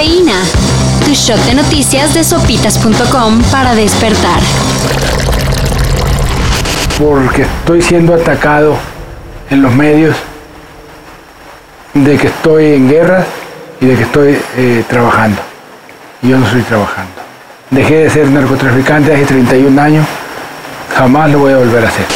Cafeína. Tu shot de noticias de sopitas.com para despertar. Porque estoy siendo atacado en los medios de que estoy en guerra y de que estoy eh, trabajando. Yo no estoy trabajando. Dejé de ser narcotraficante hace 31 años. Jamás lo voy a volver a hacer.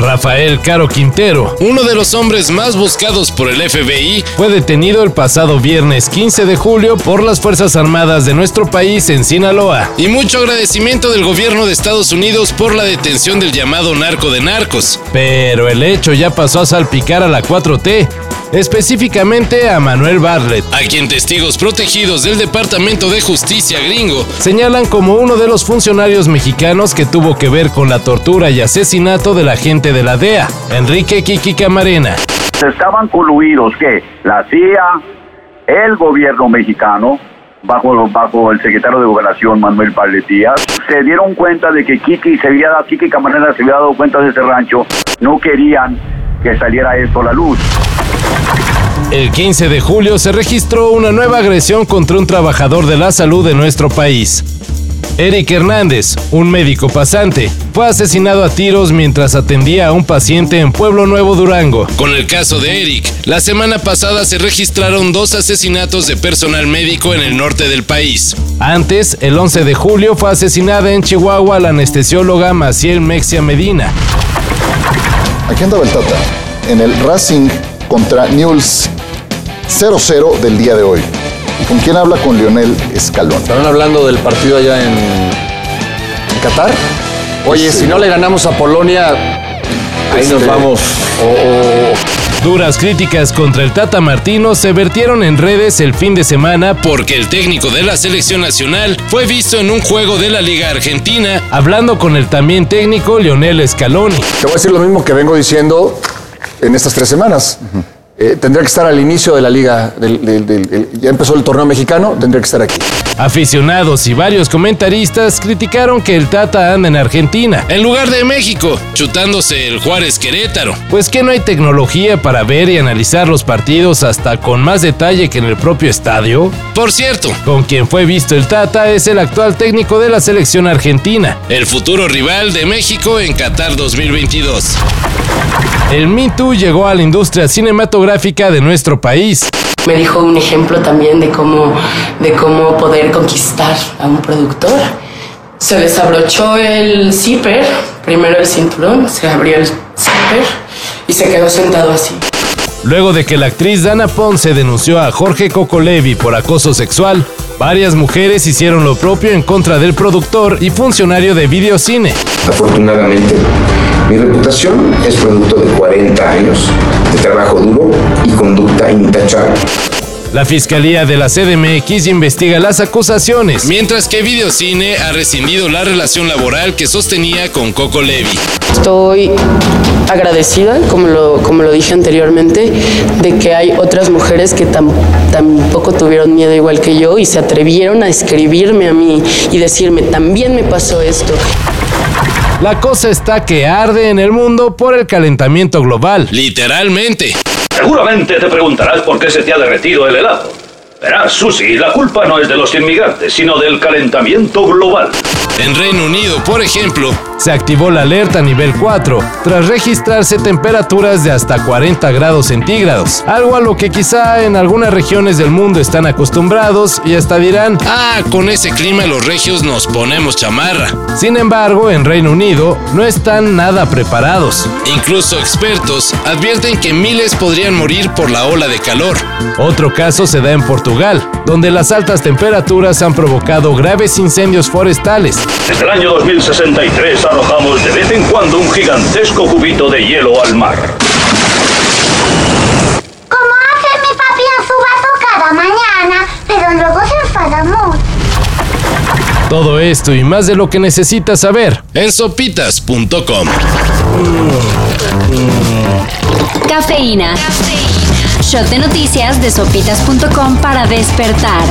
Rafael Caro Quintero, uno de los hombres más buscados por el FBI, fue detenido el pasado viernes 15 de julio por las Fuerzas Armadas de nuestro país en Sinaloa. Y mucho agradecimiento del gobierno de Estados Unidos por la detención del llamado narco de narcos. Pero el hecho ya pasó a salpicar a la 4T, específicamente a Manuel Bartlett, a quien testigos protegidos del Departamento de Justicia gringo señalan como uno de los funcionarios mexicanos que tuvo que ver con la tortura y asesinato del agente de la DEA, Enrique Kiki Camarena. Estaban coluidos que la CIA, el gobierno mexicano, bajo, bajo el secretario de Gobernación Manuel Díaz, se dieron cuenta de que Kiki, se había, Kiki Camarena se había dado cuenta de ese rancho, no querían que saliera esto a la luz. El 15 de julio se registró una nueva agresión contra un trabajador de la salud de nuestro país. Eric Hernández, un médico pasante, fue asesinado a tiros mientras atendía a un paciente en Pueblo Nuevo Durango. Con el caso de Eric, la semana pasada se registraron dos asesinatos de personal médico en el norte del país. Antes, el 11 de julio fue asesinada en Chihuahua la anestesióloga Maciel Mexia Medina. Aquí andaba el Tata, en el Racing contra Newell's 0-0 del día de hoy. ¿Con quién habla? Con Lionel Escalón. Estaban hablando del partido allá en, en Qatar. Oye, si no le ganamos a Polonia, ahí nos Este, vamos. Duras críticas contra el Tata Martino se vertieron en redes el fin de semana porque el técnico de la selección nacional fue visto en un juego de la Liga Argentina hablando con el también técnico Lionel Scaloni. Te voy a decir lo mismo que vengo diciendo en estas tres semanas. Eh, tendría que estar al inicio de la liga, del- del- del- el- ya empezó el torneo mexicano, tendría que estar aquí. Aficionados y varios comentaristas criticaron que el Tata anda en Argentina, en lugar de México, chutándose el Juárez Querétaro. Pues que no hay tecnología para ver y analizar los partidos hasta con más detalle que en el propio estadio. Por cierto, con quien fue visto el Tata es el actual técnico de la selección argentina, el futuro rival de México en Qatar 2022. El Me Too llegó a la industria cinematográfica de nuestro país. Me dijo un ejemplo también de cómo, de cómo poder conquistar a un productor. Se desabrochó el zipper, primero el cinturón, se abrió el zipper y se quedó sentado así. Luego de que la actriz Dana Ponce denunció a Jorge Cocolevi por acoso sexual, varias mujeres hicieron lo propio en contra del productor y funcionario de videocine. Afortunadamente, mi reputación es producto de 40 años de trabajo duro y conducta intachable. La Fiscalía de la CDMX investiga las acusaciones, mientras que Videocine ha rescindido la relación laboral que sostenía con Coco Levi. Estoy agradecida, como lo, como lo dije anteriormente, de que hay otras mujeres que tam- tampoco tuvieron miedo igual que yo y se atrevieron a escribirme a mí y decirme, también me pasó esto. La cosa está que arde en el mundo por el calentamiento global. Literalmente. Seguramente te preguntarás por qué se te ha derretido el helado. Verás, Susi, la culpa no es de los inmigrantes, sino del calentamiento global. En Reino Unido, por ejemplo, se activó la alerta nivel 4 tras registrarse temperaturas de hasta 40 grados centígrados, algo a lo que quizá en algunas regiones del mundo están acostumbrados y hasta dirán, ah, con ese clima los regios nos ponemos chamarra. Sin embargo, en Reino Unido no están nada preparados. Incluso expertos advierten que miles podrían morir por la ola de calor. Otro caso se da en Portugal, donde las altas temperaturas han provocado graves incendios forestales. Desde el año 2063 arrojamos de vez en cuando un gigantesco cubito de hielo al mar. Como hace mi papi en su vaso cada mañana, pero luego se enfada mucho. Todo esto y más de lo que necesitas saber en sopitas.com. Cafeína. Shot de noticias de sopitas.com para despertar.